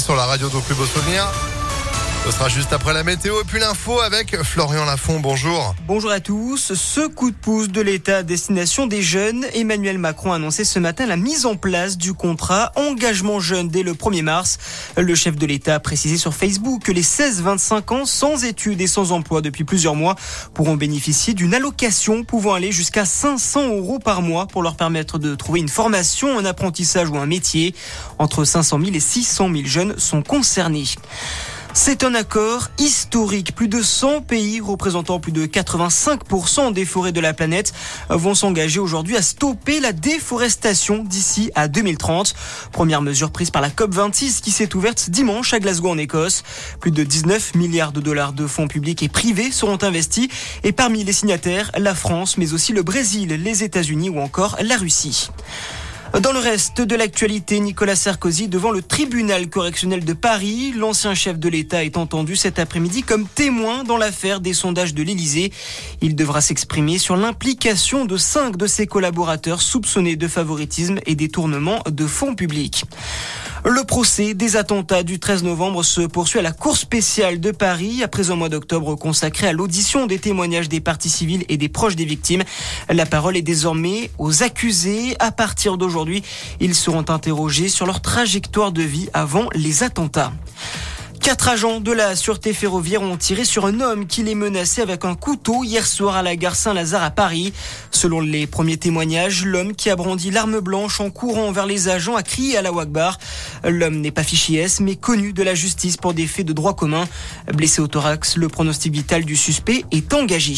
sur la radio de plus beaux souvenirs. Ce sera juste après la météo et puis l'info avec Florian Lafont. Bonjour. Bonjour à tous. Ce coup de pouce de l'État à destination des jeunes, Emmanuel Macron a annoncé ce matin la mise en place du contrat engagement jeune dès le 1er mars. Le chef de l'État a précisé sur Facebook que les 16-25 ans sans études et sans emploi depuis plusieurs mois pourront bénéficier d'une allocation pouvant aller jusqu'à 500 euros par mois pour leur permettre de trouver une formation, un apprentissage ou un métier. Entre 500 000 et 600 000 jeunes sont concernés. C'est un accord historique. Plus de 100 pays représentant plus de 85% des forêts de la planète vont s'engager aujourd'hui à stopper la déforestation d'ici à 2030. Première mesure prise par la COP26 qui s'est ouverte dimanche à Glasgow en Écosse. Plus de 19 milliards de dollars de fonds publics et privés seront investis et parmi les signataires, la France mais aussi le Brésil, les États-Unis ou encore la Russie. Dans le reste de l'actualité, Nicolas Sarkozy devant le tribunal correctionnel de Paris. L'ancien chef de l'État est entendu cet après-midi comme témoin dans l'affaire des sondages de l'Élysée. Il devra s'exprimer sur l'implication de cinq de ses collaborateurs soupçonnés de favoritisme et détournement de fonds publics. Le procès des attentats du 13 novembre se poursuit à la Cour spéciale de Paris après un mois d'octobre consacré à l'audition des témoignages des parties civiles et des proches des victimes. La parole est désormais aux accusés. À partir d'aujourd'hui, ils seront interrogés sur leur trajectoire de vie avant les attentats. Quatre agents de la sûreté ferroviaire ont tiré sur un homme qui les menaçait avec un couteau hier soir à la gare Saint-Lazare à Paris. Selon les premiers témoignages, l'homme qui a brandi l'arme blanche en courant vers les agents a crié à la Wagbar. L'homme n'est pas fiché S, mais connu de la justice pour des faits de droit commun. Blessé au thorax, le pronostic vital du suspect est engagé.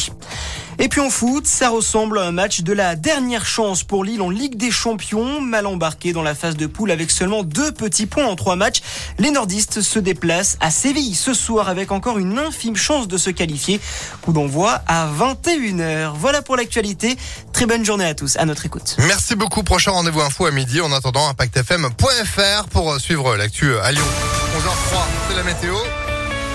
Et puis en foot, ça ressemble à un match de la dernière chance pour Lille en Ligue des Champions, mal embarqué dans la phase de poule avec seulement deux petits points en trois matchs. Les nordistes se déplacent à Séville ce soir avec encore une infime chance de se qualifier. Coup d'envoi à 21h. Voilà pour l'actualité. Très bonne journée à tous. À notre écoute. Merci beaucoup. Prochain rendez-vous info à midi. En attendant, impactfm.fr pour suivre l'actu à Lyon. 11h03, c'est la météo.